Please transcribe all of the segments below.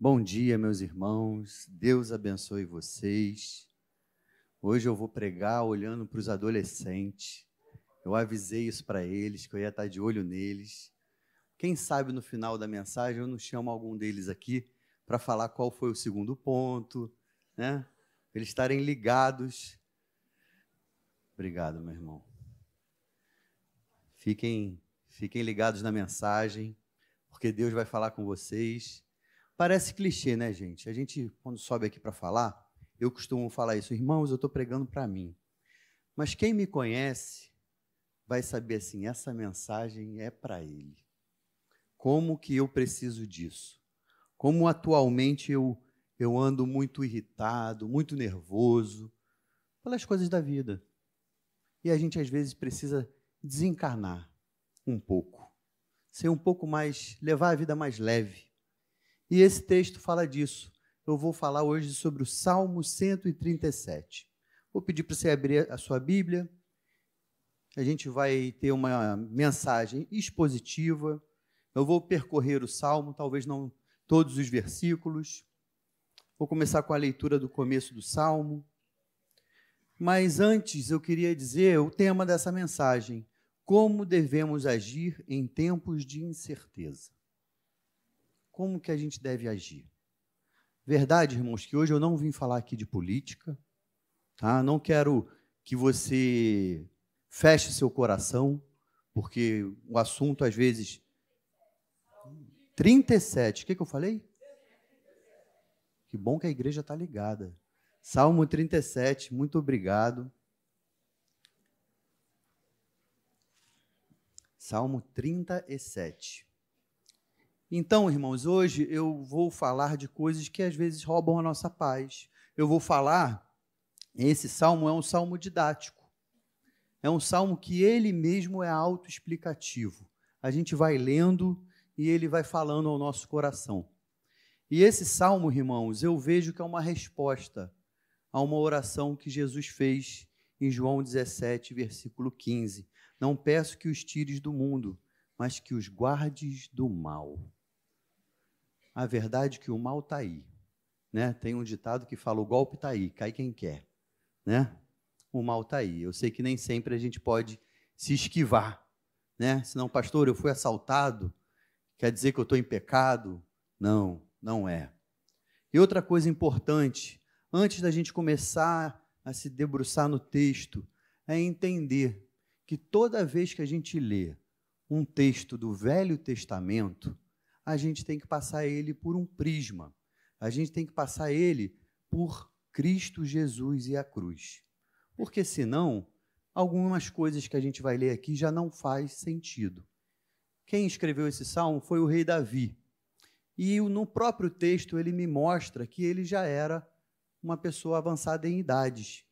Bom dia, meus irmãos. Deus abençoe vocês. Hoje eu vou pregar olhando para os adolescentes. Eu avisei isso para eles, que eu ia estar de olho neles. Quem sabe no final da mensagem eu não chamo algum deles aqui para falar qual foi o segundo ponto, né? Eles estarem ligados. Obrigado, meu irmão. Fiquem, fiquem ligados na mensagem, porque Deus vai falar com vocês. Parece clichê, né, gente? A gente, quando sobe aqui para falar, eu costumo falar isso, irmãos, eu estou pregando para mim. Mas quem me conhece vai saber assim: essa mensagem é para ele. Como que eu preciso disso? Como atualmente eu, eu ando muito irritado, muito nervoso pelas coisas da vida. E a gente às vezes precisa desencarnar um pouco, ser um pouco mais, levar a vida mais leve e esse texto fala disso. Eu vou falar hoje sobre o Salmo 137. Vou pedir para você abrir a sua Bíblia. A gente vai ter uma mensagem expositiva. Eu vou percorrer o Salmo, talvez não todos os versículos. Vou começar com a leitura do começo do Salmo. Mas antes eu queria dizer o tema dessa mensagem: como devemos agir em tempos de incerteza como que a gente deve agir. Verdade, irmãos, que hoje eu não vim falar aqui de política, tá? Não quero que você feche seu coração, porque o assunto às vezes 37. O que, que eu falei? Que bom que a igreja está ligada. Salmo 37, muito obrigado. Salmo 37. Então, irmãos, hoje eu vou falar de coisas que às vezes roubam a nossa paz. Eu vou falar, esse salmo é um salmo didático. É um salmo que ele mesmo é autoexplicativo. A gente vai lendo e ele vai falando ao nosso coração. E esse salmo, irmãos, eu vejo que é uma resposta a uma oração que Jesus fez em João 17, versículo 15. Não peço que os tires do mundo, mas que os guardes do mal a verdade é que o mal está aí. Né? Tem um ditado que fala: o golpe está aí, cai quem quer. Né? O mal está aí. Eu sei que nem sempre a gente pode se esquivar. Né? Senão, pastor, eu fui assaltado, quer dizer que eu estou em pecado? Não, não é. E outra coisa importante, antes da gente começar a se debruçar no texto, é entender que toda vez que a gente lê um texto do Velho Testamento, a gente tem que passar ele por um prisma. A gente tem que passar ele por Cristo Jesus e a cruz. Porque senão, algumas coisas que a gente vai ler aqui já não faz sentido. Quem escreveu esse salmo foi o rei Davi. E no próprio texto ele me mostra que ele já era uma pessoa avançada em idades.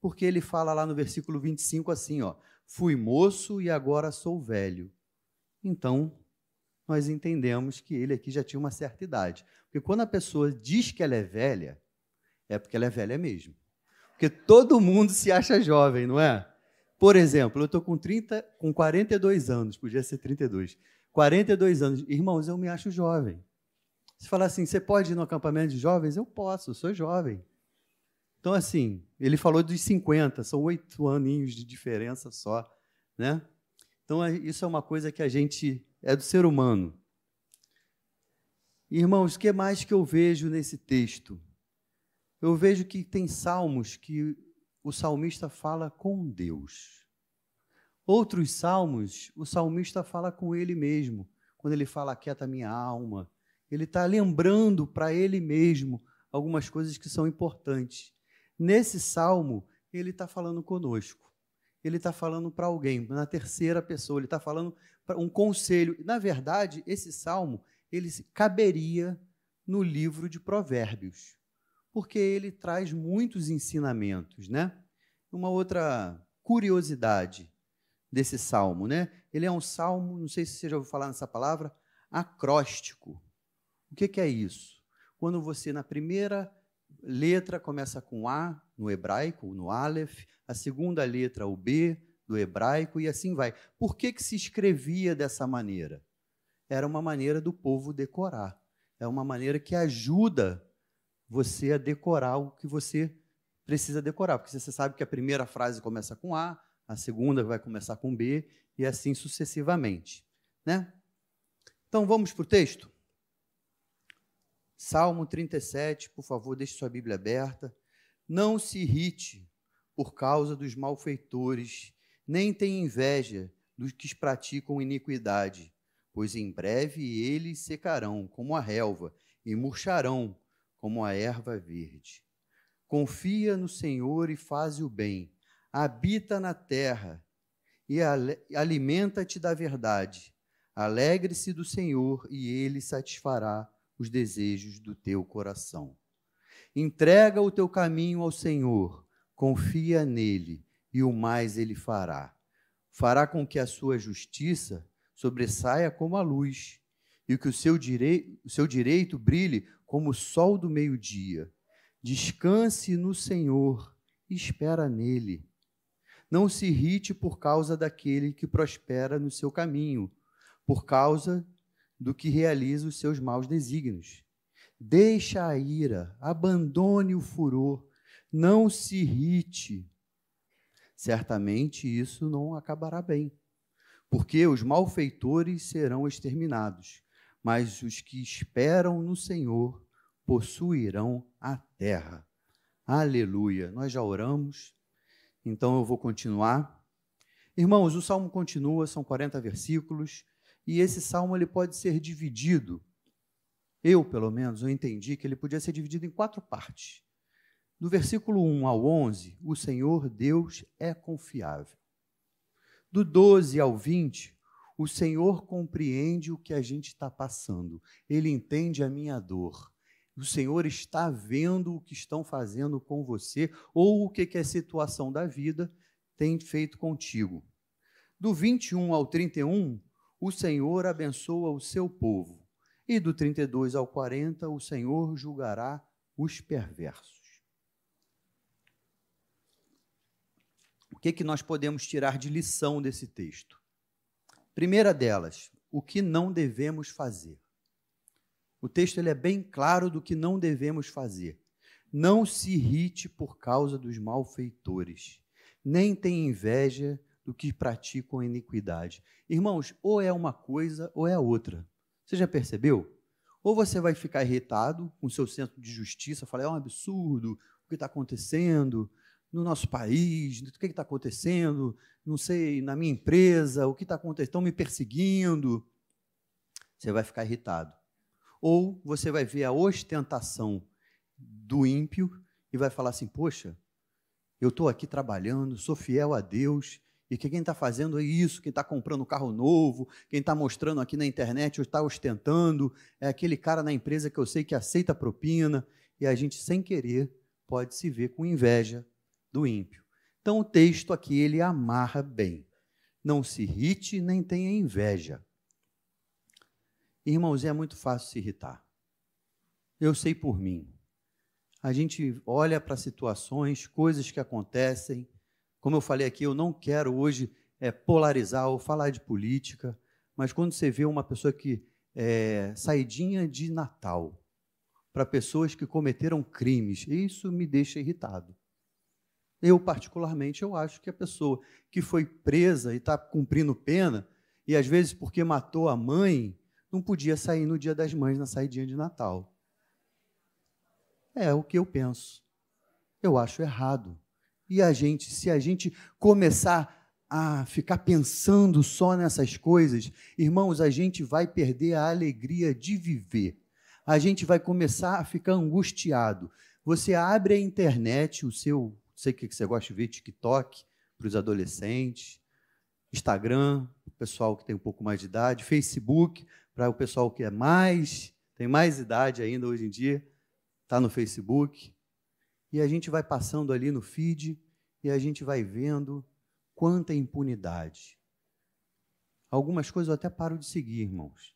Porque ele fala lá no versículo 25 assim, ó: "Fui moço e agora sou velho". Então, nós entendemos que ele aqui já tinha uma certa idade. Porque quando a pessoa diz que ela é velha, é porque ela é velha mesmo. Porque todo mundo se acha jovem, não é? Por exemplo, eu estou com 30, com 42 anos, podia ser 32. 42 anos. Irmãos, eu me acho jovem. Se falar assim, você pode ir no acampamento de jovens? Eu posso, eu sou jovem. Então, assim, ele falou dos 50, são oito aninhos de diferença só, né? Então, é, isso é uma coisa que a gente é do ser humano. Irmãos, o que mais que eu vejo nesse texto? Eu vejo que tem salmos que o salmista fala com Deus. Outros salmos, o salmista fala com ele mesmo. Quando ele fala, quieta minha alma, ele está lembrando para ele mesmo algumas coisas que são importantes. Nesse salmo, ele está falando conosco ele está falando para alguém, na terceira pessoa, ele está falando para um conselho. Na verdade, esse salmo ele caberia no livro de Provérbios, porque ele traz muitos ensinamentos, né? Uma outra curiosidade desse salmo, né? Ele é um salmo, não sei se você já ouviu falar nessa palavra, acróstico. O que, que é isso? Quando você, na primeira letra, começa com A, no hebraico, no Aleph, a segunda letra, o B, do hebraico, e assim vai. Por que, que se escrevia dessa maneira? Era uma maneira do povo decorar. é uma maneira que ajuda você a decorar o que você precisa decorar, porque você sabe que a primeira frase começa com A, a segunda vai começar com B e assim sucessivamente, né? Então vamos para o texto? Salmo 37, por favor, deixe sua Bíblia aberta. Não se irrite por causa dos malfeitores, nem tenha inveja dos que praticam iniquidade, pois em breve eles secarão como a relva e murcharão como a erva verde. Confia no Senhor e faz o bem, habita na terra e alimenta-te da verdade. Alegre-se do Senhor e ele satisfará os desejos do teu coração. Entrega o teu caminho ao Senhor, confia nele e o mais ele fará. Fará com que a sua justiça sobressaia como a luz e que o seu, direi o seu direito brilhe como o sol do meio-dia. Descanse no Senhor e espera nele. Não se irrite por causa daquele que prospera no seu caminho, por causa do que realiza os seus maus desígnios. Deixa a ira, abandone o furor, não se irrite. Certamente isso não acabará bem, porque os malfeitores serão exterminados, mas os que esperam no Senhor possuirão a terra. Aleluia. Nós já oramos, então eu vou continuar. Irmãos, o salmo continua, são 40 versículos. E esse salmo ele pode ser dividido. Eu, pelo menos, eu entendi que ele podia ser dividido em quatro partes. Do versículo 1 ao 11, o Senhor Deus é confiável. Do 12 ao 20, o Senhor compreende o que a gente está passando. Ele entende a minha dor. O Senhor está vendo o que estão fazendo com você ou o que, que a situação da vida tem feito contigo. Do 21 ao 31, o Senhor abençoa o seu povo. E do 32 ao 40, o Senhor julgará os perversos. O que, que nós podemos tirar de lição desse texto? Primeira delas, o que não devemos fazer. O texto ele é bem claro do que não devemos fazer. Não se irrite por causa dos malfeitores, nem tenha inveja do que praticam a iniquidade. Irmãos, ou é uma coisa ou é outra. Você já percebeu? Ou você vai ficar irritado com seu senso de justiça, falar, é um absurdo o que está acontecendo no nosso país, o que está acontecendo, não sei, na minha empresa, o que está acontecendo, estão me perseguindo. Você vai ficar irritado. Ou você vai ver a ostentação do ímpio e vai falar assim: poxa, eu estou aqui trabalhando, sou fiel a Deus, e que quem está fazendo é isso, quem está comprando carro novo, quem está mostrando aqui na internet ou está ostentando, é aquele cara na empresa que eu sei que aceita propina, e a gente, sem querer, pode se ver com inveja do ímpio. Então o texto aqui ele amarra bem. Não se irrite nem tenha inveja. Irmãos, é muito fácil se irritar. Eu sei por mim. A gente olha para situações, coisas que acontecem, como eu falei aqui, eu não quero hoje é, polarizar ou falar de política, mas quando você vê uma pessoa que é, saidinha de Natal para pessoas que cometeram crimes, isso me deixa irritado. Eu, particularmente, eu acho que a pessoa que foi presa e está cumprindo pena, e às vezes porque matou a mãe, não podia sair no dia das mães, na saidinha de Natal. É o que eu penso. Eu acho errado. E a gente, se a gente começar a ficar pensando só nessas coisas, irmãos, a gente vai perder a alegria de viver. A gente vai começar a ficar angustiado. Você abre a internet, o seu, sei que você gosta de ver, TikTok, para os adolescentes, Instagram, o pessoal que tem um pouco mais de idade, Facebook, para o pessoal que é mais, tem mais idade ainda hoje em dia, está no Facebook. E a gente vai passando ali no feed e a gente vai vendo quanta impunidade. Algumas coisas eu até paro de seguir, irmãos,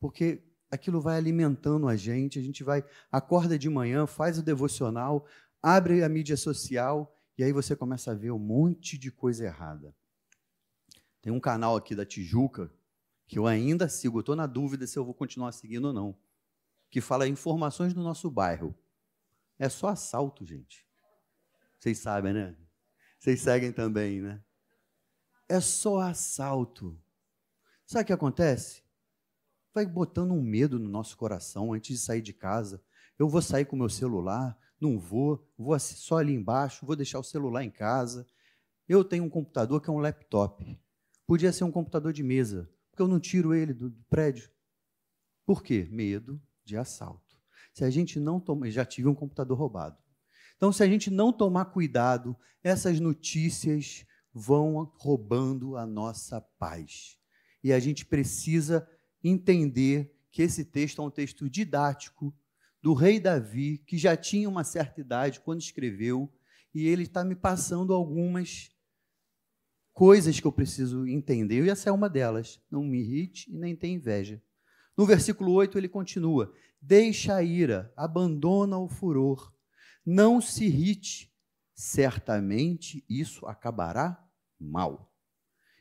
porque aquilo vai alimentando a gente, a gente vai, acorda de manhã, faz o devocional, abre a mídia social e aí você começa a ver um monte de coisa errada. Tem um canal aqui da Tijuca que eu ainda sigo, estou na dúvida se eu vou continuar seguindo ou não que fala informações do nosso bairro. É só assalto, gente. Vocês sabem, né? Vocês seguem também, né? É só assalto. Sabe o que acontece? Vai botando um medo no nosso coração antes de sair de casa. Eu vou sair com meu celular, não vou, vou só ali embaixo, vou deixar o celular em casa. Eu tenho um computador que é um laptop. Podia ser um computador de mesa, porque eu não tiro ele do prédio. Por quê? Medo de assalto. Se a gente não toma, já tive um computador roubado. Então, se a gente não tomar cuidado, essas notícias vão roubando a nossa paz. E a gente precisa entender que esse texto é um texto didático do rei Davi, que já tinha uma certa idade quando escreveu, e ele está me passando algumas coisas que eu preciso entender, e essa é uma delas. Não me irrite e nem tenha inveja. No versículo 8 ele continua: Deixa a ira, abandona o furor, não se irrite, certamente isso acabará mal.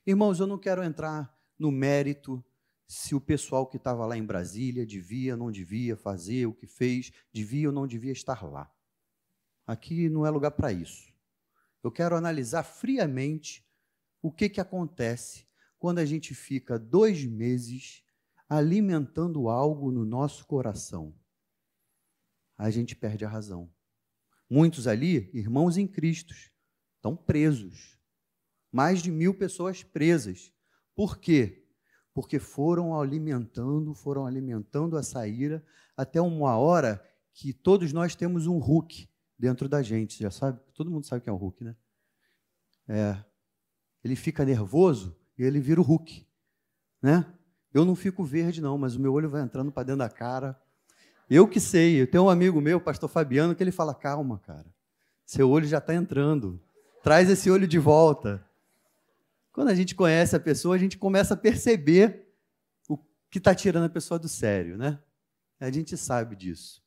Irmãos, eu não quero entrar no mérito se o pessoal que estava lá em Brasília devia ou não devia fazer o que fez, devia ou não devia estar lá. Aqui não é lugar para isso. Eu quero analisar friamente o que, que acontece quando a gente fica dois meses alimentando algo no nosso coração. A gente perde a razão. Muitos ali, irmãos em Cristo, estão presos mais de mil pessoas presas. Por quê? Porque foram alimentando, foram alimentando essa ira até uma hora que todos nós temos um Hulk dentro da gente, já sabe? Todo mundo sabe que é o Hulk, né? É. Ele fica nervoso e ele vira o Hulk, né? Eu não fico verde não, mas o meu olho vai entrando para dentro da cara. Eu que sei, eu tenho um amigo meu, pastor Fabiano, que ele fala: "Calma, cara. Seu olho já está entrando. Traz esse olho de volta." Quando a gente conhece a pessoa, a gente começa a perceber o que está tirando a pessoa do sério, né? A gente sabe disso.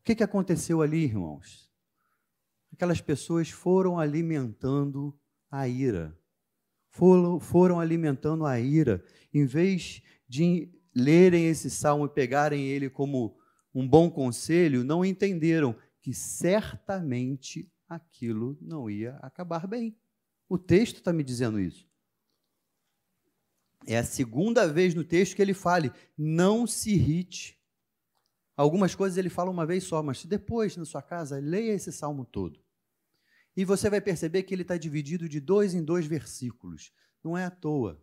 O que, que aconteceu ali, irmãos? Aquelas pessoas foram alimentando a ira. Foram, alimentando a ira. Em vez de lerem esse salmo e pegarem ele como um bom conselho, não entenderam que certamente aquilo não ia acabar bem. O texto está me dizendo isso. É a segunda vez no texto que ele fale, não se irrite. Algumas coisas ele fala uma vez só, mas depois, na sua casa, leia esse salmo todo. E você vai perceber que ele está dividido de dois em dois versículos. Não é à toa.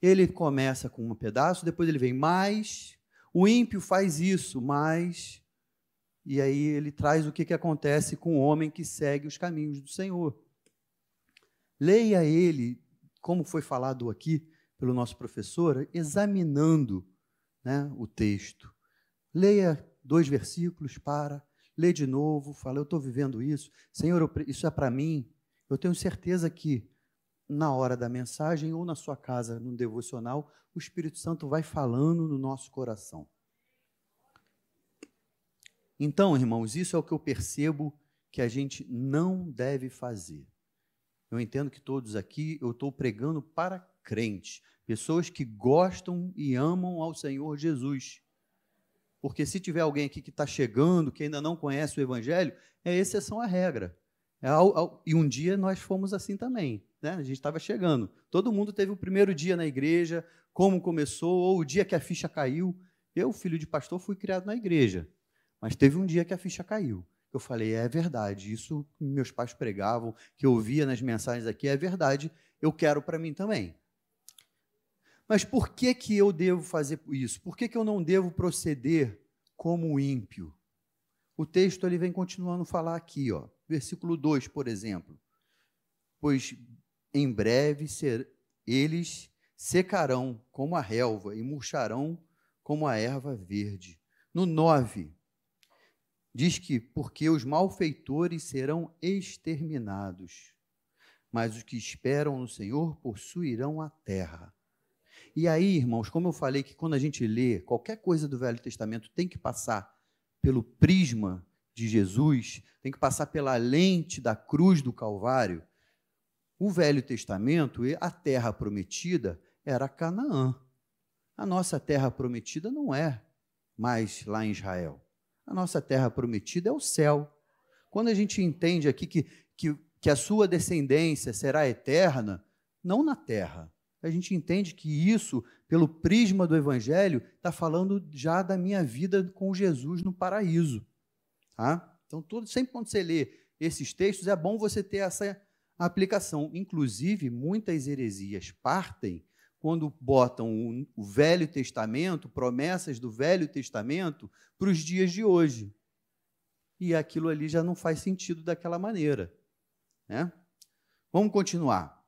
Ele começa com um pedaço, depois ele vem mais. O ímpio faz isso, mais. E aí ele traz o que, que acontece com o homem que segue os caminhos do Senhor. Leia ele, como foi falado aqui pelo nosso professor, examinando né, o texto. Leia dois versículos, para, lê de novo, fala: Eu estou vivendo isso, Senhor, isso é para mim. Eu tenho certeza que na hora da mensagem ou na sua casa, no devocional, o Espírito Santo vai falando no nosso coração. Então, irmãos, isso é o que eu percebo que a gente não deve fazer. Eu entendo que todos aqui eu estou pregando para crentes, pessoas que gostam e amam ao Senhor Jesus. Porque se tiver alguém aqui que está chegando, que ainda não conhece o Evangelho, é exceção à regra. É ao, ao, e um dia nós fomos assim também. Né? A gente estava chegando. Todo mundo teve o primeiro dia na igreja, como começou, ou o dia que a ficha caiu. Eu, filho de pastor, fui criado na igreja. Mas teve um dia que a ficha caiu eu falei, é verdade, isso que meus pais pregavam, que eu via nas mensagens aqui, é verdade, eu quero para mim também. Mas por que, que eu devo fazer isso? Por que, que eu não devo proceder como ímpio? O texto ele vem continuando a falar aqui, ó, versículo 2, por exemplo. Pois em breve ser, eles secarão como a relva e murcharão como a erva verde. No 9, diz que porque os malfeitores serão exterminados, mas os que esperam no Senhor possuirão a terra. E aí, irmãos, como eu falei que quando a gente lê qualquer coisa do Velho Testamento tem que passar pelo prisma de Jesus, tem que passar pela lente da cruz do Calvário. O Velho Testamento, a terra prometida era Canaã. A nossa terra prometida não é mais lá em Israel? A nossa terra prometida é o céu. Quando a gente entende aqui que, que, que a sua descendência será eterna, não na terra. A gente entende que isso, pelo prisma do Evangelho, está falando já da minha vida com Jesus no paraíso. Tá? Então, sempre quando você lê esses textos, é bom você ter essa aplicação. Inclusive, muitas heresias partem quando botam o Velho Testamento, promessas do Velho Testamento, para os dias de hoje. E aquilo ali já não faz sentido daquela maneira. Né? Vamos continuar.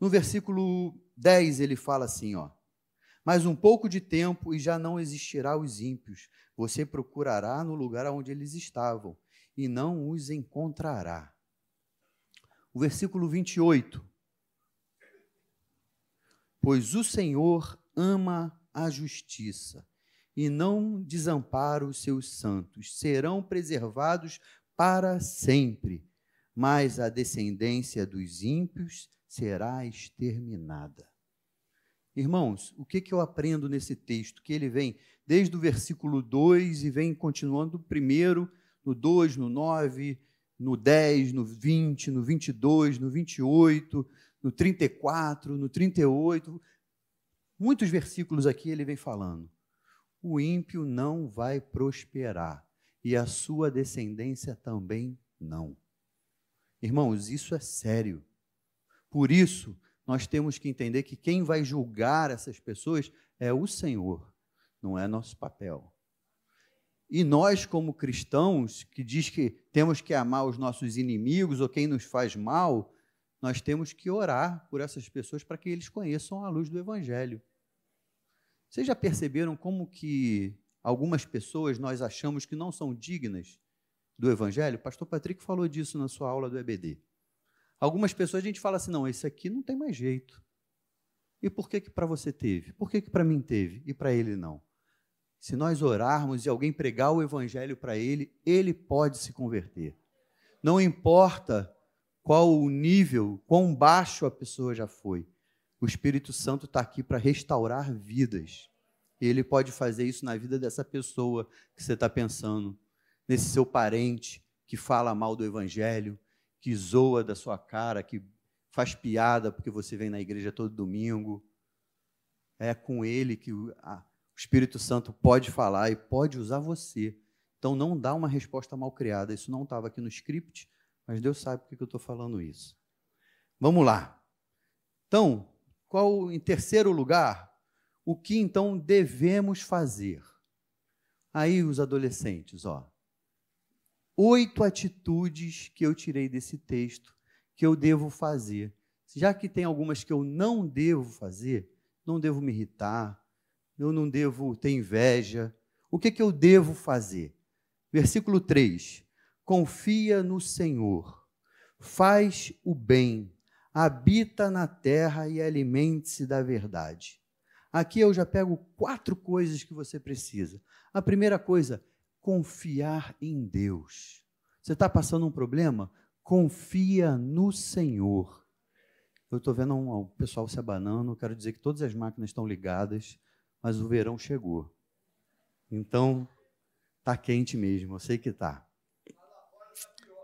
No versículo 10 ele fala assim, ó: Mas um pouco de tempo e já não existirá os ímpios. Você procurará no lugar onde eles estavam e não os encontrará. O versículo 28. Pois o Senhor ama a justiça e não desampara os seus santos. Serão preservados para sempre, mas a descendência dos ímpios será exterminada. Irmãos, o que, que eu aprendo nesse texto? Que ele vem desde o versículo 2 e vem continuando do primeiro, no 2, no 9, no 10, no 20, no 22, no 28, no 34, no 38. Muitos versículos aqui ele vem falando. O ímpio não vai prosperar e a sua descendência também não. Irmãos, isso é sério. Por isso, nós temos que entender que quem vai julgar essas pessoas é o Senhor, não é nosso papel. E nós, como cristãos, que diz que temos que amar os nossos inimigos ou quem nos faz mal, nós temos que orar por essas pessoas para que eles conheçam a luz do Evangelho. Vocês já perceberam como que algumas pessoas nós achamos que não são dignas do Evangelho? Pastor Patrick falou disso na sua aula do EBD. Algumas pessoas a gente fala assim, não, esse aqui não tem mais jeito. E por que que para você teve? Por que que para mim teve e para ele não? Se nós orarmos e alguém pregar o evangelho para ele, ele pode se converter. Não importa qual o nível, quão baixo a pessoa já foi. O Espírito Santo está aqui para restaurar vidas. E ele pode fazer isso na vida dessa pessoa que você está pensando, nesse seu parente que fala mal do Evangelho, que zoa da sua cara, que faz piada porque você vem na igreja todo domingo. É com ele que o, Espírito Santo pode falar e pode usar você. Então não dá uma resposta mal criada. Isso não estava aqui no script, mas Deus sabe por que eu estou falando isso. Vamos lá. Então, qual em terceiro lugar, o que então devemos fazer? Aí os adolescentes, ó oito atitudes que eu tirei desse texto que eu devo fazer. Já que tem algumas que eu não devo fazer, não devo me irritar, eu não devo ter inveja. O que, que eu devo fazer? Versículo 3: Confia no Senhor, faz o bem, habita na terra e alimente-se da verdade. Aqui eu já pego quatro coisas que você precisa. A primeira coisa, confiar em Deus. Você está passando um problema? Confia no Senhor. Eu estou vendo um, um, pessoal se abanando, quero dizer que todas as máquinas estão ligadas, mas o verão chegou. Então, está quente mesmo, eu sei que está.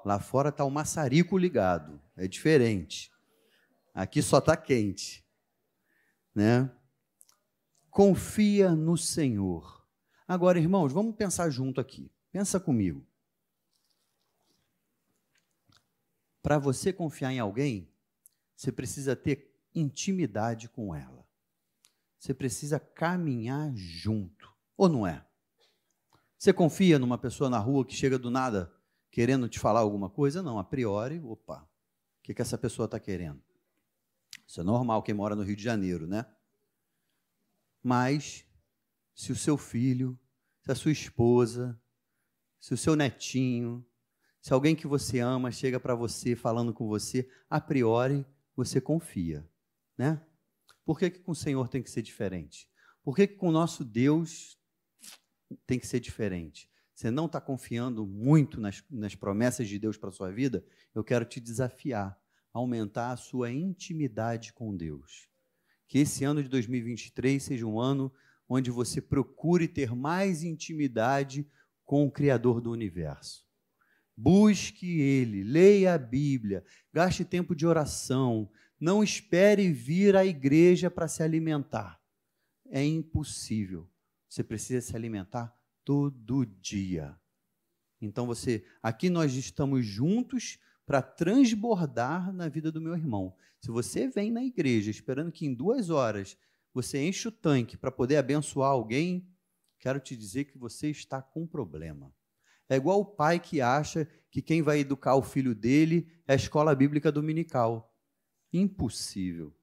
Lá fora está o maçarico ligado, é diferente. Aqui só está quente. Né? Confia no Senhor. Agora, irmãos, vamos pensar junto aqui. Pensa comigo. Para você confiar em alguém, você precisa ter intimidade com ela. Você precisa caminhar junto, ou não é? Você confia numa pessoa na rua que chega do nada querendo te falar alguma coisa? Não, a priori, opa, o que, que essa pessoa está querendo? Isso é normal quem mora no Rio de Janeiro, né? Mas se o seu filho, se a sua esposa, se o seu netinho, se alguém que você ama chega para você falando com você, a priori você confia, né? Por que, que com o Senhor tem que ser diferente? Por que, que com o nosso Deus tem que ser diferente? Você não está confiando muito nas, nas promessas de Deus para a sua vida? Eu quero te desafiar a aumentar a sua intimidade com Deus. Que esse ano de 2023 seja um ano onde você procure ter mais intimidade com o Criador do universo. Busque Ele, leia a Bíblia, gaste tempo de oração, não espere vir à igreja para se alimentar. É impossível. Você precisa se alimentar todo dia. Então você, aqui nós estamos juntos para transbordar na vida do meu irmão. Se você vem na igreja esperando que em duas horas você enche o tanque para poder abençoar alguém, quero te dizer que você está com problema. É igual o pai que acha que quem vai educar o filho dele é a escola bíblica dominical. Impossível.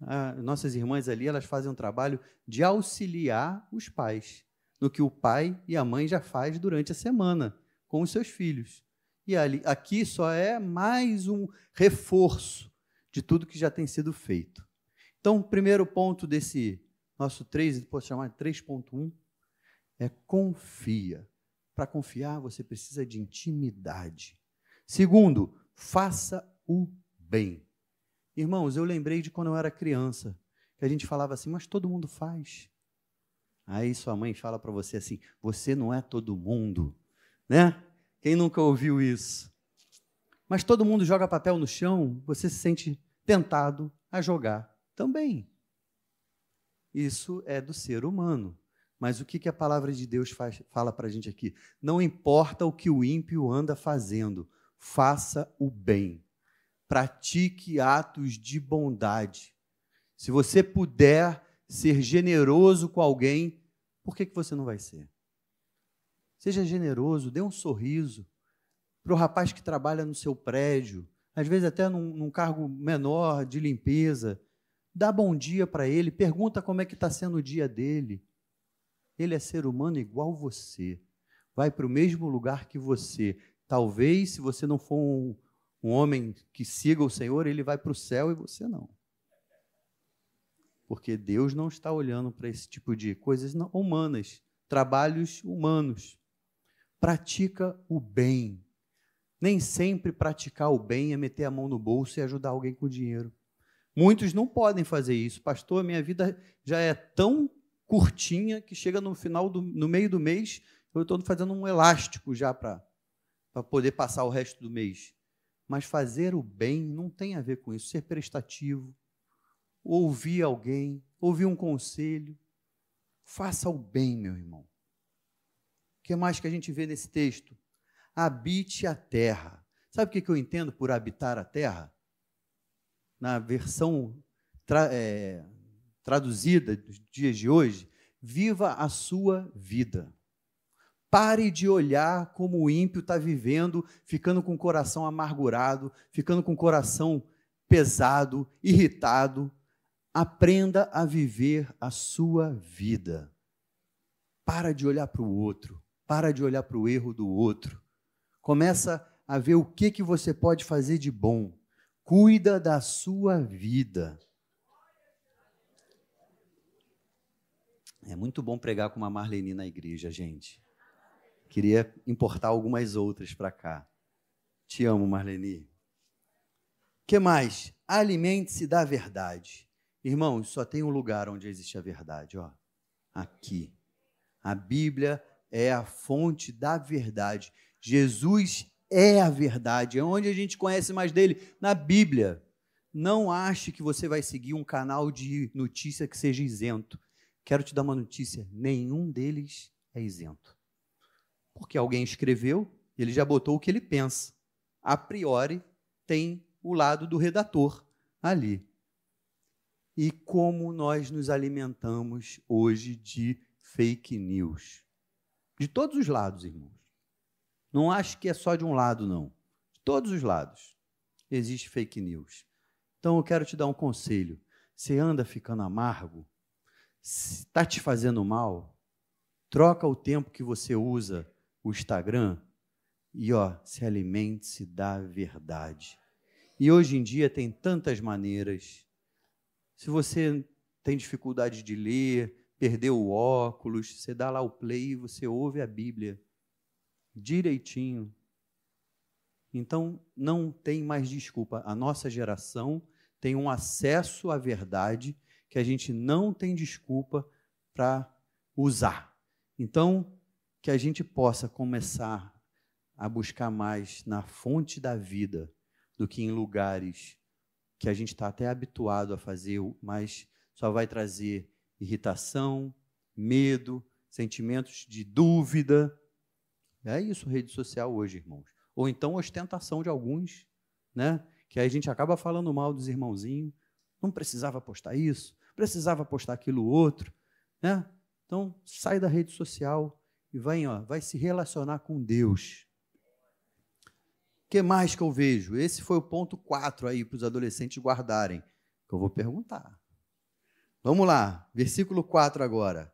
Ah, nossas irmãs ali, elas fazem um trabalho de auxiliar os pais no que o pai e a mãe já faz durante a semana com os seus filhos. E ali, aqui só é mais um reforço de tudo que já tem sido feito. Então, o primeiro ponto desse nosso 3, posso chamar de 3.1, é confia. Para confiar, você precisa de intimidade. Segundo, faça o bem. Irmãos, eu lembrei de quando eu era criança, que a gente falava assim, mas todo mundo faz. Aí sua mãe fala para você assim: você não é todo mundo, né? Quem nunca ouviu isso? Mas todo mundo joga papel no chão, você se sente tentado a jogar também. Isso é do ser humano. Mas o que, que a palavra de Deus faz, fala para a gente aqui? Não importa o que o ímpio anda fazendo, faça o bem. Pratique atos de bondade. Se você puder ser generoso com alguém, por que, que você não vai ser? Seja generoso, dê um sorriso para o rapaz que trabalha no seu prédio, às vezes até num, num cargo menor de limpeza. Dá bom dia para ele, pergunta como é que está sendo o dia dele. Ele é ser humano igual você. Vai para o mesmo lugar que você. Talvez, se você não for um, um homem que siga o Senhor, ele vai para o céu e você não. Porque Deus não está olhando para esse tipo de coisas humanas, trabalhos humanos. Pratica o bem. Nem sempre praticar o bem é meter a mão no bolso e ajudar alguém com dinheiro. Muitos não podem fazer isso. Pastor, minha vida já é tão curtinha que chega no final do, no meio do mês, eu estou fazendo um elástico já para poder passar o resto do mês. Mas fazer o bem não tem a ver com isso. Ser prestativo, ouvir alguém, ouvir um conselho. Faça o bem, meu irmão. O que mais que a gente vê nesse texto? Habite a terra. Sabe o que eu entendo por habitar a terra? Na versão tra é, traduzida dos dias de hoje, viva a sua vida. Pare de olhar como o ímpio está vivendo, ficando com o coração amargurado, ficando com o coração pesado, irritado. Aprenda a viver a sua vida. Para de olhar para o outro, para de olhar para o erro do outro. Começa a ver o que, que você pode fazer de bom. Cuida da sua vida. É muito bom pregar com uma Marlene na igreja, gente. Queria importar algumas outras para cá. Te amo, Marlene. que mais? Alimente-se da verdade. Irmãos, só tem um lugar onde existe a verdade, ó. Aqui. A Bíblia é a fonte da verdade. Jesus é a verdade. É onde a gente conhece mais dele na Bíblia. Não ache que você vai seguir um canal de notícia que seja isento. Quero te dar uma notícia: nenhum deles é isento. Porque alguém escreveu, ele já botou o que ele pensa. A priori, tem o lado do redator ali. E como nós nos alimentamos hoje de fake news? De todos os lados, irmãos. Não acho que é só de um lado, não. De todos os lados existe fake news. Então eu quero te dar um conselho. Você anda ficando amargo, está te fazendo mal, troca o tempo que você usa o Instagram e ó, se alimente-se da verdade. E hoje em dia tem tantas maneiras. Se você tem dificuldade de ler, perdeu o óculos, você dá lá o play e você ouve a Bíblia direitinho. Então não tem mais desculpa. A nossa geração tem um acesso à verdade que a gente não tem desculpa para usar. Então, que a gente possa começar a buscar mais na fonte da vida do que em lugares que a gente está até habituado a fazer, mas só vai trazer irritação, medo, sentimentos de dúvida. É isso rede social hoje, irmãos. Ou então ostentação de alguns, né? Que aí a gente acaba falando mal dos irmãozinhos. Não precisava postar isso, precisava postar aquilo outro, né? Então, sai da rede social e vai, ó, vai se relacionar com Deus. O que mais que eu vejo? Esse foi o ponto 4 aí para os adolescentes guardarem, que eu vou perguntar. Vamos lá, versículo 4 agora.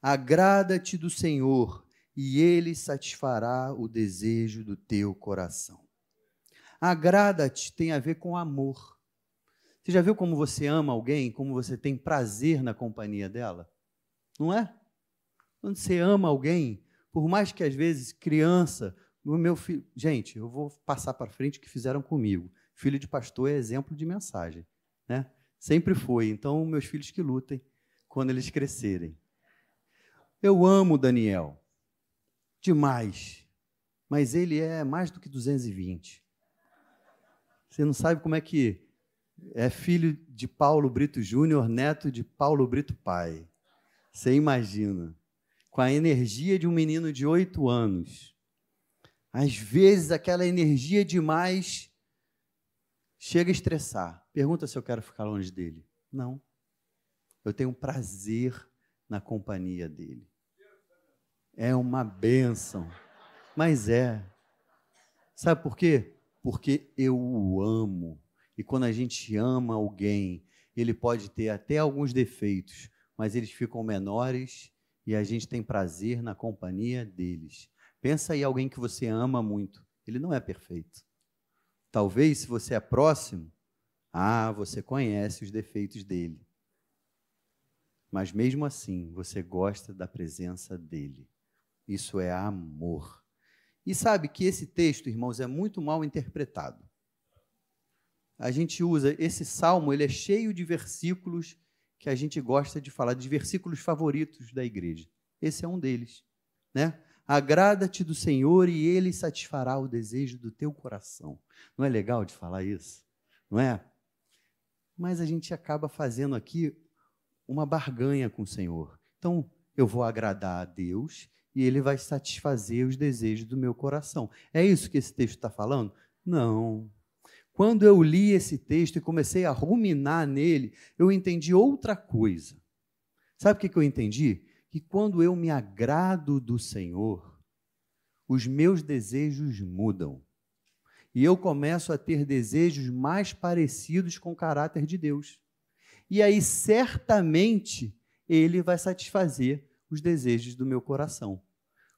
Agrada-te do Senhor, e ele satisfará o desejo do teu coração. Agrada-te tem a ver com amor. Você já viu como você ama alguém, como você tem prazer na companhia dela? Não é? Quando você ama alguém, por mais que às vezes criança, o meu filho, gente, eu vou passar para frente o que fizeram comigo. Filho de pastor é exemplo de mensagem, né? Sempre foi. Então, meus filhos que lutem quando eles crescerem. Eu amo Daniel demais, mas ele é mais do que 220. Você não sabe como é que é filho de Paulo Brito Júnior, neto de Paulo Brito pai. Você imagina. Com a energia de um menino de oito anos. Às vezes, aquela energia demais chega a estressar. Pergunta se eu quero ficar longe dele. Não. Eu tenho prazer na companhia dele. É uma bênção. Mas é. Sabe por quê? Porque eu o amo. E quando a gente ama alguém, ele pode ter até alguns defeitos, mas eles ficam menores e a gente tem prazer na companhia deles. Pensa aí alguém que você ama muito. Ele não é perfeito. Talvez, se você é próximo, ah, você conhece os defeitos dele. Mas mesmo assim, você gosta da presença dele. Isso é amor. E sabe que esse texto, irmãos, é muito mal interpretado. A gente usa esse salmo, ele é cheio de versículos que a gente gosta de falar, de versículos favoritos da igreja. Esse é um deles, né? Agrada-te do Senhor e ele satisfará o desejo do teu coração. Não é legal de falar isso? Não é? Mas a gente acaba fazendo aqui uma barganha com o Senhor. Então, eu vou agradar a Deus e Ele vai satisfazer os desejos do meu coração. É isso que esse texto está falando? Não. Quando eu li esse texto e comecei a ruminar nele, eu entendi outra coisa. Sabe o que eu entendi? Que quando eu me agrado do Senhor, os meus desejos mudam. E eu começo a ter desejos mais parecidos com o caráter de Deus. E aí, certamente, Ele vai satisfazer os desejos do meu coração.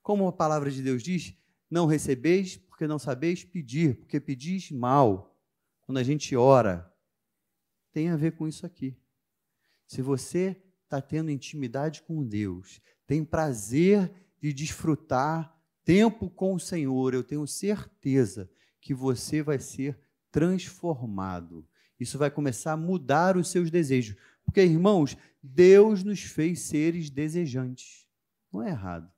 Como a palavra de Deus diz, não recebeis porque não sabeis pedir, porque pedis mal. Quando a gente ora, tem a ver com isso aqui. Se você está tendo intimidade com Deus, tem prazer de desfrutar tempo com o Senhor, eu tenho certeza que você vai ser transformado. Isso vai começar a mudar os seus desejos. Porque, irmãos, Deus nos fez seres desejantes. Não é errado.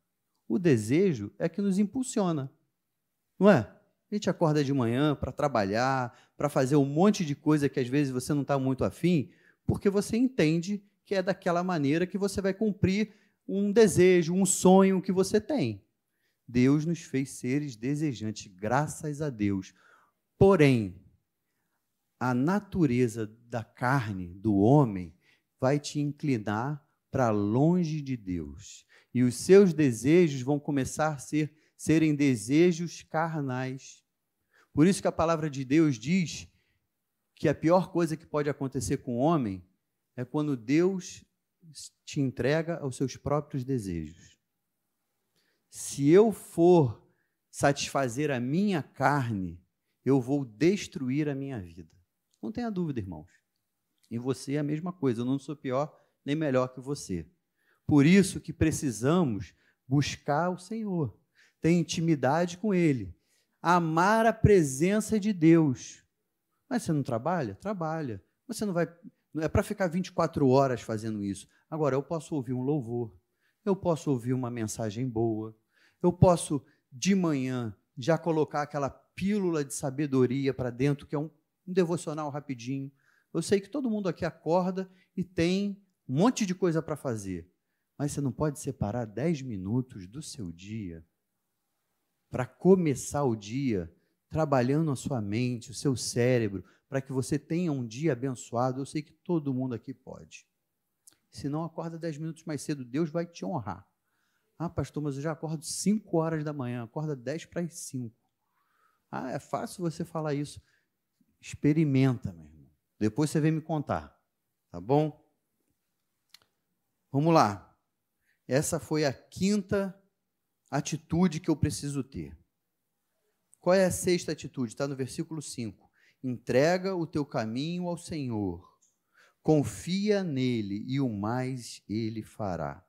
O desejo é que nos impulsiona. Não é? A gente acorda de manhã para trabalhar, para fazer um monte de coisa que às vezes você não está muito afim, porque você entende que é daquela maneira que você vai cumprir um desejo, um sonho que você tem. Deus nos fez seres desejantes, graças a Deus. Porém, a natureza da carne, do homem, vai te inclinar para longe de Deus. E os seus desejos vão começar a ser, serem desejos carnais. Por isso que a palavra de Deus diz que a pior coisa que pode acontecer com o homem é quando Deus te entrega aos seus próprios desejos. Se eu for satisfazer a minha carne, eu vou destruir a minha vida. Não tenha dúvida, irmãos. Em você é a mesma coisa. Eu não sou pior nem melhor que você. Por isso que precisamos buscar o Senhor, ter intimidade com Ele, amar a presença de Deus. Mas você não trabalha? Trabalha. Você não vai Não é para ficar 24 horas fazendo isso. Agora, eu posso ouvir um louvor, eu posso ouvir uma mensagem boa, eu posso, de manhã, já colocar aquela pílula de sabedoria para dentro, que é um, um devocional rapidinho. Eu sei que todo mundo aqui acorda e tem um monte de coisa para fazer, mas você não pode separar 10 minutos do seu dia para começar o dia trabalhando a sua mente, o seu cérebro, para que você tenha um dia abençoado. Eu sei que todo mundo aqui pode. Se não, acorda 10 minutos mais cedo, Deus vai te honrar. Ah, pastor, mas eu já acordo 5 horas da manhã, acorda 10 para as 5. Ah, é fácil você falar isso. Experimenta, meu irmão. Depois você vem me contar. Tá bom? Vamos lá. Essa foi a quinta atitude que eu preciso ter. Qual é a sexta atitude? Está no versículo 5. Entrega o teu caminho ao Senhor, confia nele e o mais ele fará.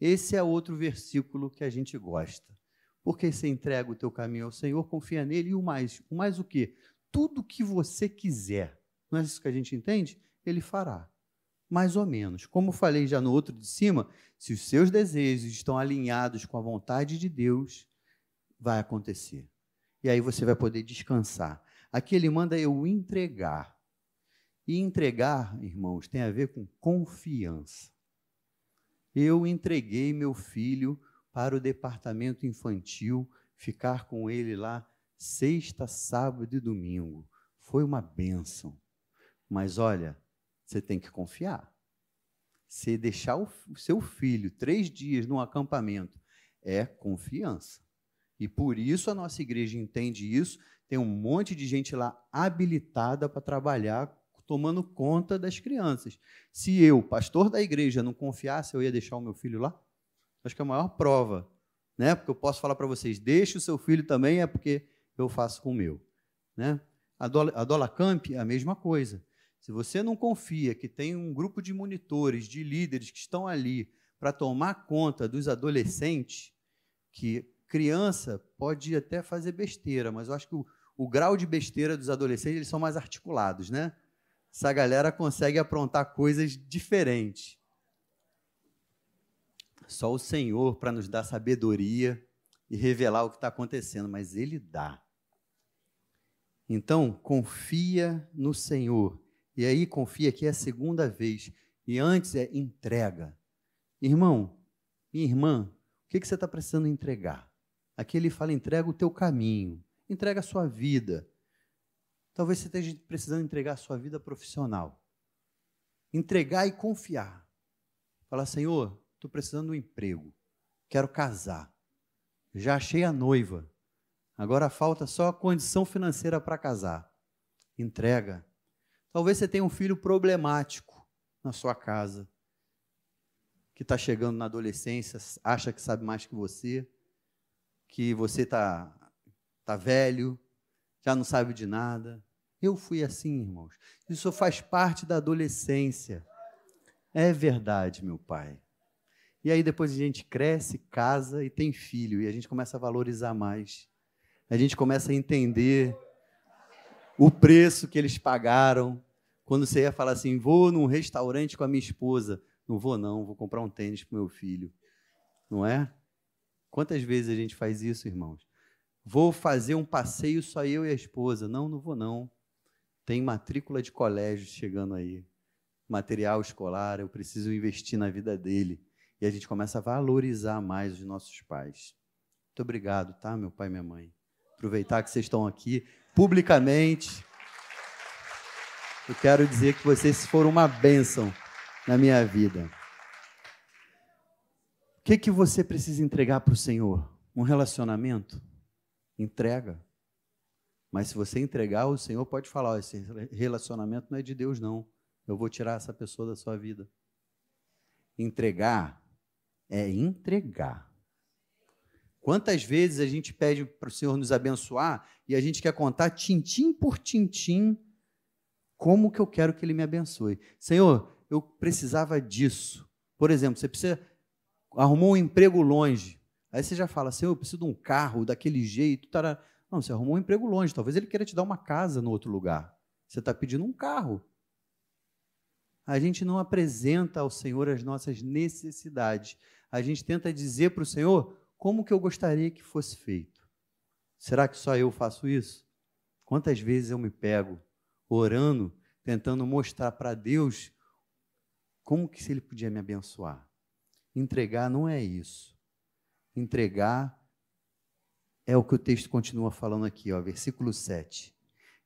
Esse é outro versículo que a gente gosta. Porque você entrega o teu caminho ao Senhor, confia nele e o mais. O mais o quê? Tudo que você quiser. Não é isso que a gente entende? Ele fará mais ou menos. Como falei já no outro de cima, se os seus desejos estão alinhados com a vontade de Deus, vai acontecer. E aí você vai poder descansar. Aqui ele manda eu entregar. E entregar, irmãos, tem a ver com confiança. Eu entreguei meu filho para o departamento infantil, ficar com ele lá sexta, sábado e domingo. Foi uma bênção. Mas olha, você tem que confiar. Se deixar o seu filho três dias num acampamento é confiança. E por isso a nossa igreja entende isso. Tem um monte de gente lá habilitada para trabalhar, tomando conta das crianças. Se eu, pastor da igreja, não confiasse, eu ia deixar o meu filho lá? Acho que é a maior prova. Né? Porque eu posso falar para vocês, deixe o seu filho também, é porque eu faço com o meu. Né? A Dola Camp é a mesma coisa. Se você não confia que tem um grupo de monitores, de líderes que estão ali para tomar conta dos adolescentes, que criança pode até fazer besteira, mas eu acho que o, o grau de besteira dos adolescentes eles são mais articulados, né? Essa galera consegue aprontar coisas diferentes. Só o Senhor para nos dar sabedoria e revelar o que está acontecendo, mas Ele dá. Então, confia no Senhor e aí confia que é a segunda vez. E antes é entrega. Irmão, minha irmã, o que, que você está precisando entregar? Aqui ele fala: entrega o teu caminho, entrega a sua vida. Talvez você esteja precisando entregar a sua vida profissional. Entregar e confiar. Falar, Senhor, estou precisando de um emprego. Quero casar. Já achei a noiva. Agora falta só a condição financeira para casar. Entrega Talvez você tenha um filho problemático na sua casa, que está chegando na adolescência, acha que sabe mais que você, que você está tá velho, já não sabe de nada. Eu fui assim, irmãos. Isso faz parte da adolescência. É verdade, meu pai. E aí depois a gente cresce, casa e tem filho, e a gente começa a valorizar mais. A gente começa a entender o preço que eles pagaram. Quando você ia falar assim, vou num restaurante com a minha esposa. Não vou, não, vou comprar um tênis para o meu filho. Não é? Quantas vezes a gente faz isso, irmãos? Vou fazer um passeio só eu e a esposa. Não, não vou, não. Tem matrícula de colégio chegando aí. Material escolar, eu preciso investir na vida dele. E a gente começa a valorizar mais os nossos pais. Muito obrigado, tá, meu pai e minha mãe? Aproveitar que vocês estão aqui publicamente. Eu quero dizer que vocês foram uma bênção na minha vida. O que, que você precisa entregar para o Senhor? Um relacionamento? Entrega. Mas se você entregar, o Senhor pode falar: esse relacionamento não é de Deus, não. Eu vou tirar essa pessoa da sua vida. Entregar é entregar. Quantas vezes a gente pede para o Senhor nos abençoar e a gente quer contar tintim por tintim como que eu quero que Ele me abençoe? Senhor, eu precisava disso. Por exemplo, você precisa arrumou um emprego longe. Aí você já fala, Senhor, eu preciso de um carro daquele jeito. Tará. Não, você arrumou um emprego longe. Talvez Ele queira te dar uma casa no outro lugar. Você está pedindo um carro. A gente não apresenta ao Senhor as nossas necessidades. A gente tenta dizer para o Senhor como que eu gostaria que fosse feito. Será que só eu faço isso? Quantas vezes eu me pego orando, tentando mostrar para Deus como que se ele podia me abençoar? Entregar não é isso. Entregar é o que o texto continua falando aqui, ó, versículo 7.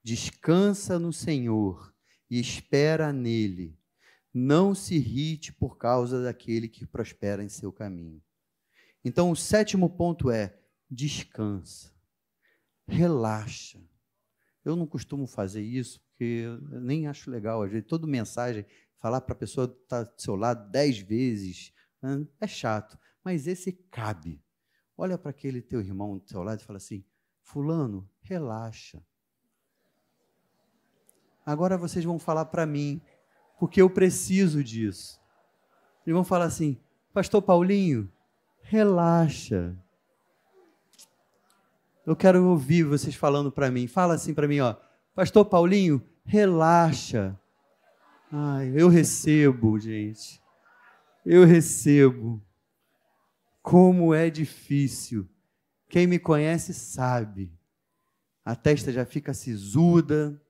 Descansa no Senhor e espera nele. Não se irrite por causa daquele que prospera em seu caminho. Então, o sétimo ponto é: descansa, relaxa. Eu não costumo fazer isso, porque eu nem acho legal. Às vezes, toda mensagem, falar para a pessoa estar tá do seu lado dez vezes, né, é chato. Mas esse cabe. Olha para aquele teu irmão do seu lado e fala assim: Fulano, relaxa. Agora vocês vão falar para mim, porque eu preciso disso. E vão falar assim: Pastor Paulinho, relaxa. Eu quero ouvir vocês falando para mim. Fala assim para mim, ó. Pastor Paulinho, relaxa. Ai, eu recebo, gente. Eu recebo. Como é difícil. Quem me conhece sabe. A testa já fica sisuda,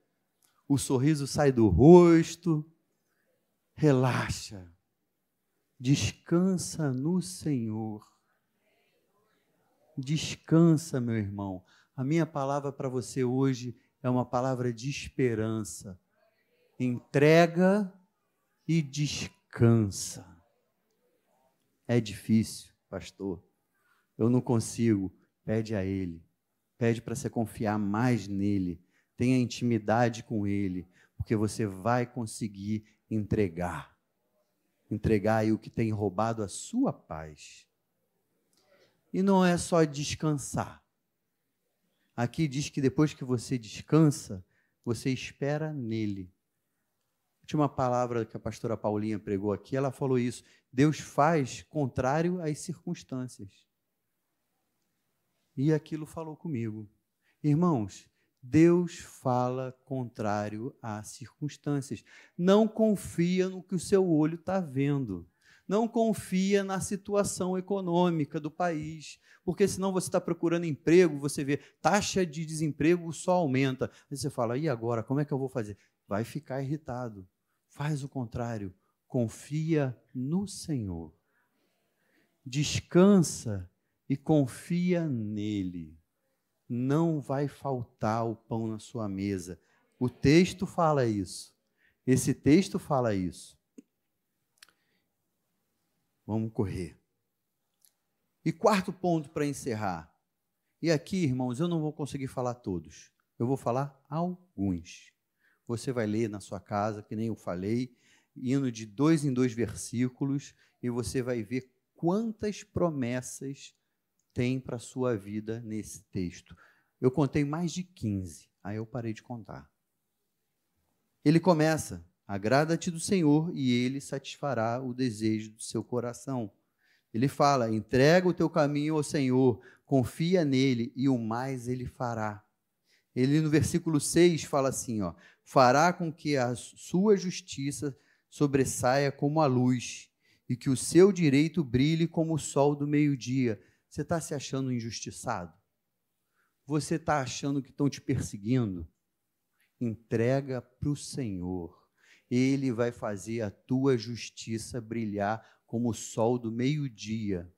o sorriso sai do rosto. Relaxa. Descansa no Senhor. Descansa, meu irmão. A minha palavra para você hoje é uma palavra de esperança. Entrega e descansa. É difícil pastor, eu não consigo. Pede a Ele. Pede para você confiar mais nele. Tenha intimidade com Ele, porque você vai conseguir entregar. Entregar aí o que tem roubado a sua paz. E não é só descansar. Aqui diz que depois que você descansa, você espera nele. Última palavra que a pastora Paulinha pregou aqui, ela falou isso. Deus faz contrário às circunstâncias. E aquilo falou comigo. Irmãos, Deus fala contrário às circunstâncias. Não confia no que o seu olho está vendo. Não confia na situação econômica do país. Porque senão você está procurando emprego, você vê taxa de desemprego só aumenta. Aí você fala, e agora? Como é que eu vou fazer? Vai ficar irritado. Faz o contrário, confia no Senhor. Descansa e confia nele. Não vai faltar o pão na sua mesa. O texto fala isso. Esse texto fala isso. Vamos correr. E quarto ponto para encerrar. E aqui, irmãos, eu não vou conseguir falar todos. Eu vou falar alguns. Você vai ler na sua casa, que nem eu falei, indo de dois em dois versículos, e você vai ver quantas promessas tem para a sua vida nesse texto. Eu contei mais de 15, aí eu parei de contar. Ele começa: agrada-te do Senhor e ele satisfará o desejo do seu coração. Ele fala: entrega o teu caminho ao Senhor, confia nele e o mais ele fará. Ele no versículo 6 fala assim, ó: fará com que a sua justiça sobressaia como a luz e que o seu direito brilhe como o sol do meio-dia. Você está se achando injustiçado? Você está achando que estão te perseguindo? Entrega para o Senhor. Ele vai fazer a tua justiça brilhar como o sol do meio-dia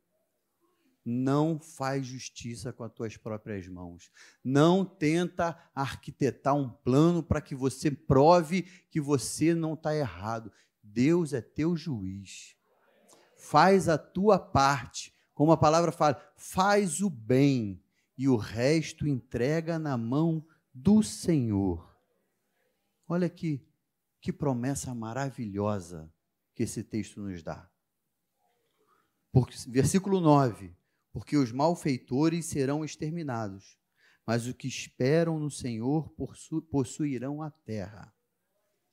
não faz justiça com as tuas próprias mãos. Não tenta arquitetar um plano para que você prove que você não está errado. Deus é teu juiz. Faz a tua parte. Como a palavra fala, faz o bem e o resto entrega na mão do Senhor. Olha aqui, que promessa maravilhosa que esse texto nos dá. Porque, versículo 9: porque os malfeitores serão exterminados, mas os que esperam no Senhor possuirão a terra.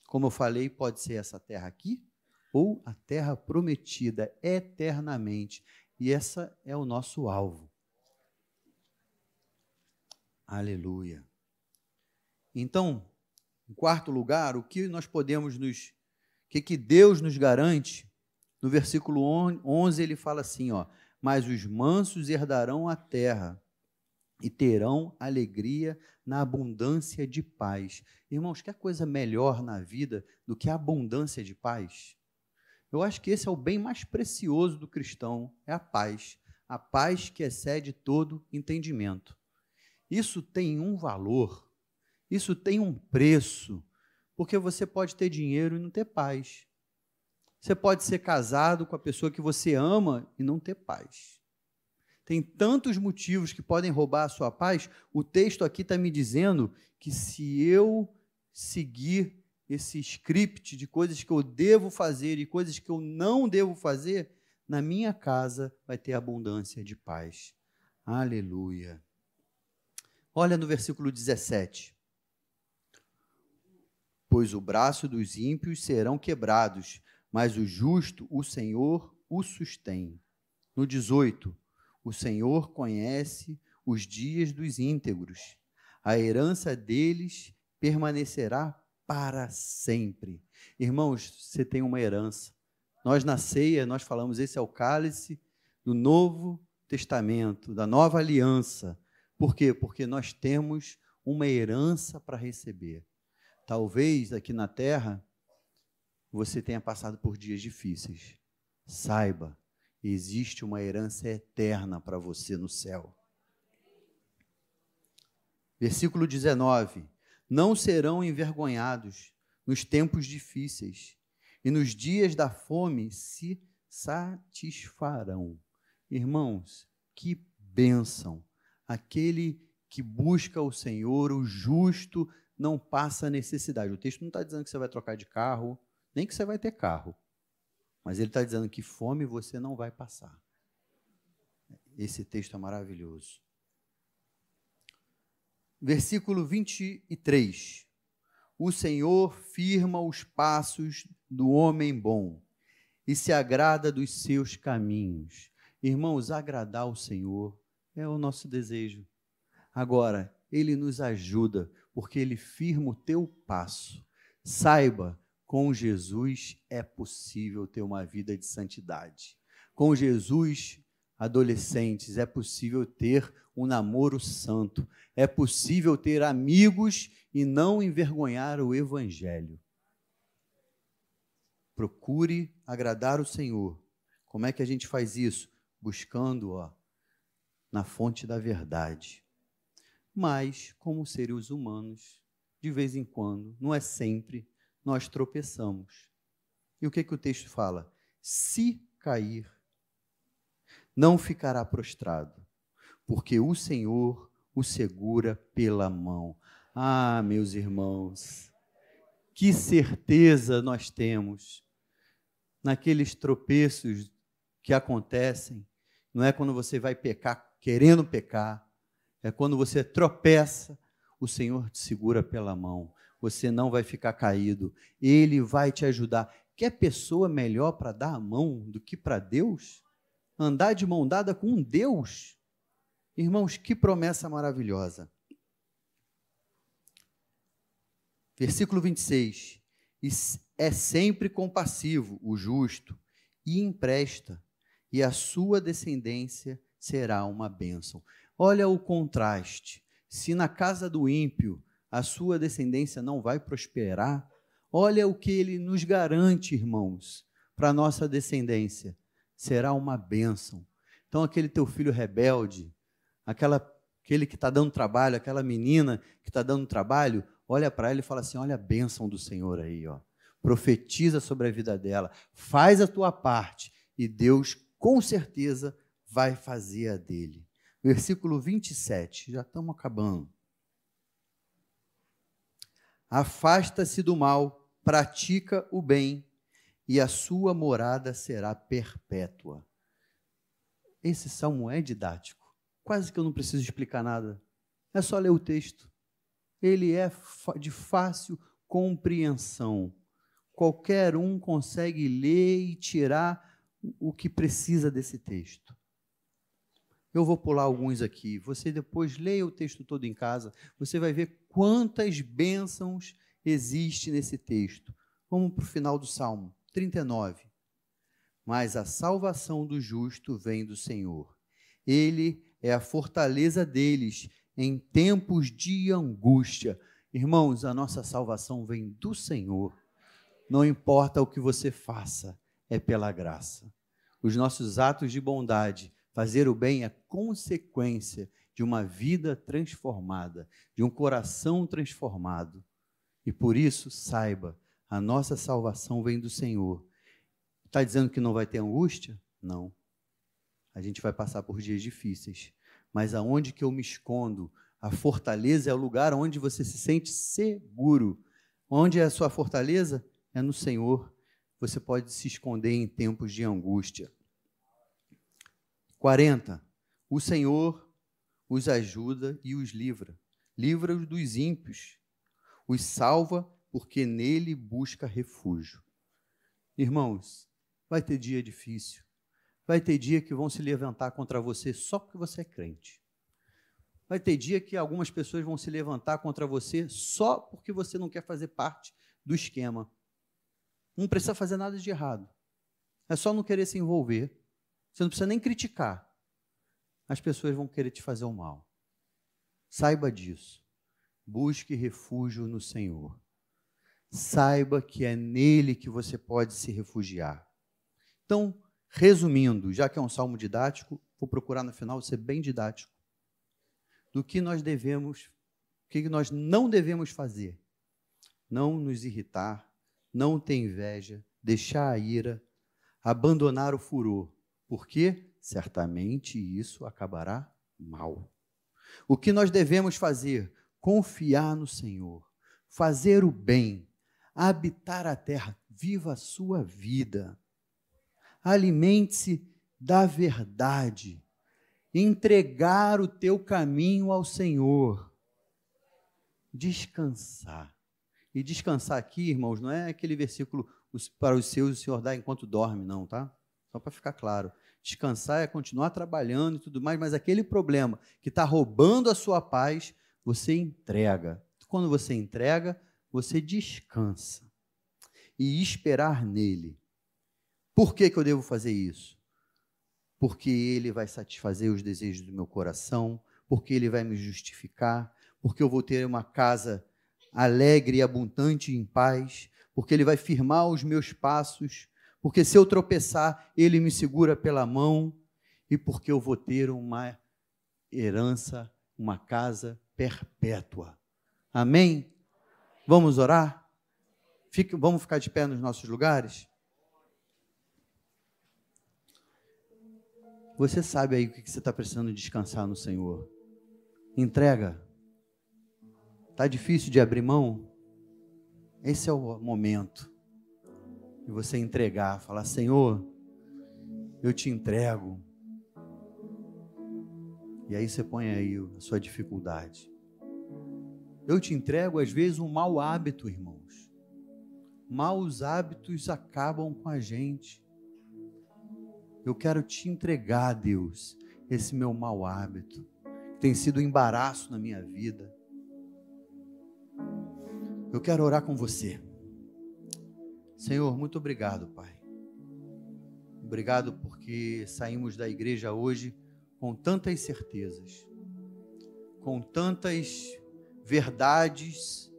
Como eu falei, pode ser essa terra aqui ou a terra prometida eternamente. E essa é o nosso alvo. Aleluia. Então, em quarto lugar, o que nós podemos nos que, que Deus nos garante? No versículo 11 ele fala assim, ó, mas os mansos herdarão a terra e terão alegria na abundância de paz. Irmãos, quer coisa melhor na vida do que a abundância de paz? Eu acho que esse é o bem mais precioso do cristão, é a paz. A paz que excede todo entendimento. Isso tem um valor, isso tem um preço, porque você pode ter dinheiro e não ter paz. Você pode ser casado com a pessoa que você ama e não ter paz. Tem tantos motivos que podem roubar a sua paz. O texto aqui está me dizendo que se eu seguir esse script de coisas que eu devo fazer e coisas que eu não devo fazer, na minha casa vai ter abundância de paz. Aleluia. Olha no versículo 17. Pois o braço dos ímpios serão quebrados, mas o justo, o Senhor, o sustém. No 18. O Senhor conhece os dias dos íntegros. A herança deles permanecerá para sempre. Irmãos, você tem uma herança. Nós na ceia, nós falamos, esse é o cálice do Novo Testamento, da nova aliança. Por quê? Porque nós temos uma herança para receber. Talvez aqui na terra você tenha passado por dias difíceis. Saiba, existe uma herança eterna para você no céu. Versículo 19: Não serão envergonhados nos tempos difíceis, e nos dias da fome se satisfarão. Irmãos, que bênção aquele que busca o Senhor, o justo, não passa necessidade. O texto não está dizendo que você vai trocar de carro, nem que você vai ter carro. Mas ele está dizendo que fome você não vai passar. Esse texto é maravilhoso. Versículo 23. O Senhor firma os passos do homem bom e se agrada dos seus caminhos. Irmãos, agradar o Senhor é o nosso desejo. Agora, ele nos ajuda, porque ele firma o teu passo. Saiba, com Jesus é possível ter uma vida de santidade. Com Jesus, adolescentes, é possível ter um namoro santo. É possível ter amigos e não envergonhar o evangelho. Procure agradar o Senhor. Como é que a gente faz isso? Buscando, ó, na fonte da verdade. Mas, como seres humanos, de vez em quando, não é sempre, nós tropeçamos. E o que, que o texto fala? Se cair, não ficará prostrado, porque o Senhor o segura pela mão. Ah, meus irmãos, que certeza nós temos naqueles tropeços que acontecem. Não é quando você vai pecar querendo pecar, é quando você tropeça, o Senhor te segura pela mão. Você não vai ficar caído. Ele vai te ajudar. Quer pessoa melhor para dar a mão do que para Deus? Andar de mão dada com um Deus? Irmãos, que promessa maravilhosa. Versículo 26. É sempre compassivo o justo e empresta, e a sua descendência será uma bênção. Olha o contraste. Se na casa do ímpio a sua descendência não vai prosperar, olha o que ele nos garante, irmãos, para a nossa descendência. Será uma bênção. Então, aquele teu filho rebelde, aquela, aquele que está dando trabalho, aquela menina que está dando trabalho, olha para ela e fala assim: olha a bênção do Senhor aí, ó. Profetiza sobre a vida dela, faz a tua parte, e Deus, com certeza, vai fazer a dele. Versículo 27, já estamos acabando. Afasta-se do mal, pratica o bem, e a sua morada será perpétua. Esse salmo é didático. Quase que eu não preciso explicar nada. É só ler o texto. Ele é de fácil compreensão. Qualquer um consegue ler e tirar o que precisa desse texto. Eu vou pular alguns aqui. Você depois leia o texto todo em casa. Você vai ver quantas bênçãos existe nesse texto. Vamos para o final do Salmo 39. Mas a salvação do justo vem do Senhor. Ele é a fortaleza deles em tempos de angústia. Irmãos, a nossa salvação vem do Senhor. Não importa o que você faça, é pela graça. Os nossos atos de bondade, fazer o bem é consequência de uma vida transformada, de um coração transformado. E por isso, saiba, a nossa salvação vem do Senhor. Está dizendo que não vai ter angústia? Não. A gente vai passar por dias difíceis. Mas aonde que eu me escondo? A fortaleza é o lugar onde você se sente seguro. Onde é a sua fortaleza? É no Senhor. Você pode se esconder em tempos de angústia. 40. O Senhor os ajuda e os livra. Livra-os dos ímpios. Os salva porque nele busca refúgio. Irmãos, vai ter dia difícil. Vai ter dia que vão se levantar contra você só porque você é crente. Vai ter dia que algumas pessoas vão se levantar contra você só porque você não quer fazer parte do esquema. Não precisa fazer nada de errado. É só não querer se envolver. Você não precisa nem criticar. As pessoas vão querer te fazer o mal. Saiba disso. Busque refúgio no Senhor saiba que é nele que você pode se refugiar. Então, resumindo, já que é um salmo didático, vou procurar no final ser bem didático. Do que nós devemos, o que nós não devemos fazer? Não nos irritar, não ter inveja, deixar a ira, abandonar o furor, porque certamente isso acabará mal. O que nós devemos fazer? Confiar no Senhor, fazer o bem, habitar a terra, viva a sua vida. Alimente-se da verdade, entregar o teu caminho ao Senhor, descansar. E descansar aqui, irmãos, não é aquele versículo para os seus o Senhor dá enquanto dorme, não, tá? Só para ficar claro. Descansar é continuar trabalhando e tudo mais, mas aquele problema que está roubando a sua paz, você entrega. Quando você entrega, você descansa e esperar nele. Por que, que eu devo fazer isso? Porque ele vai satisfazer os desejos do meu coração, porque ele vai me justificar, porque eu vou ter uma casa alegre e abundante em paz, porque ele vai firmar os meus passos, porque se eu tropeçar, ele me segura pela mão e porque eu vou ter uma herança, uma casa perpétua. Amém? Vamos orar? Fique, vamos ficar de pé nos nossos lugares? Você sabe aí o que você está precisando descansar no Senhor. Entrega. Está difícil de abrir mão? Esse é o momento de você entregar, falar: Senhor, eu te entrego. E aí você põe aí a sua dificuldade. Eu te entrego, às vezes, um mau hábito, irmãos. Maus hábitos acabam com a gente. Eu quero te entregar, Deus, esse meu mau hábito, que tem sido um embaraço na minha vida. Eu quero orar com você. Senhor, muito obrigado, Pai. Obrigado porque saímos da igreja hoje com tantas certezas, com tantas verdades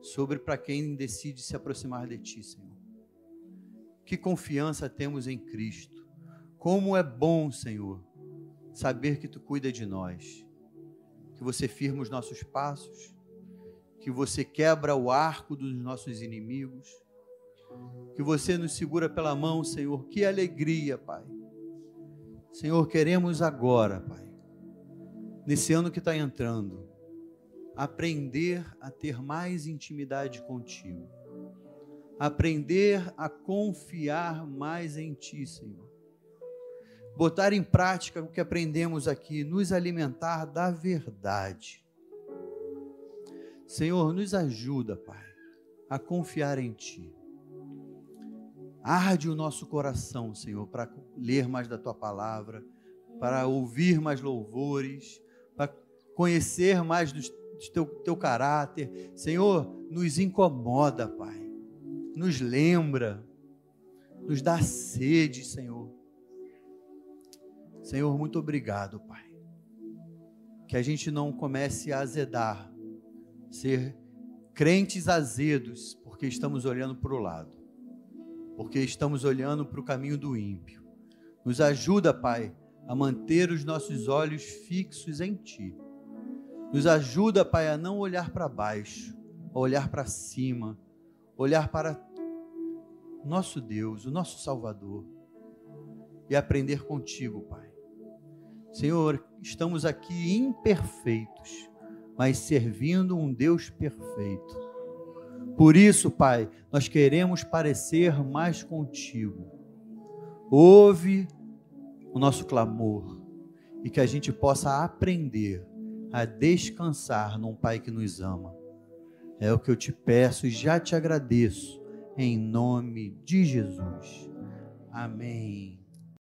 sobre para quem decide se aproximar de Ti, Senhor. Que confiança temos em Cristo. Como é bom, Senhor, saber que Tu cuida de nós, que você firma os nossos passos, que você quebra o arco dos nossos inimigos, que você nos segura pela mão, Senhor. Que alegria, Pai. Senhor, queremos agora, Pai, nesse ano que está entrando, aprender a ter mais intimidade contigo, aprender a confiar mais em Ti, Senhor. Botar em prática o que aprendemos aqui, nos alimentar da verdade. Senhor, nos ajuda, Pai, a confiar em Ti. Arde o nosso coração, Senhor, para ler mais da Tua palavra, para ouvir mais louvores, para conhecer mais dos teu, teu caráter. Senhor, nos incomoda, Pai. nos lembra, nos dá sede, Senhor. Senhor, muito obrigado, Pai. Que a gente não comece a azedar, ser crentes azedos, porque estamos olhando para o lado, porque estamos olhando para o caminho do ímpio. Nos ajuda, Pai, a manter os nossos olhos fixos em Ti. Nos ajuda, Pai, a não olhar para baixo, a olhar para cima, olhar para nosso Deus, o nosso Salvador, e aprender contigo, Pai. Senhor, estamos aqui imperfeitos, mas servindo um Deus perfeito. Por isso, Pai, nós queremos parecer mais contigo. Ouve o nosso clamor e que a gente possa aprender a descansar num Pai que nos ama. É o que eu te peço e já te agradeço, em nome de Jesus. Amém.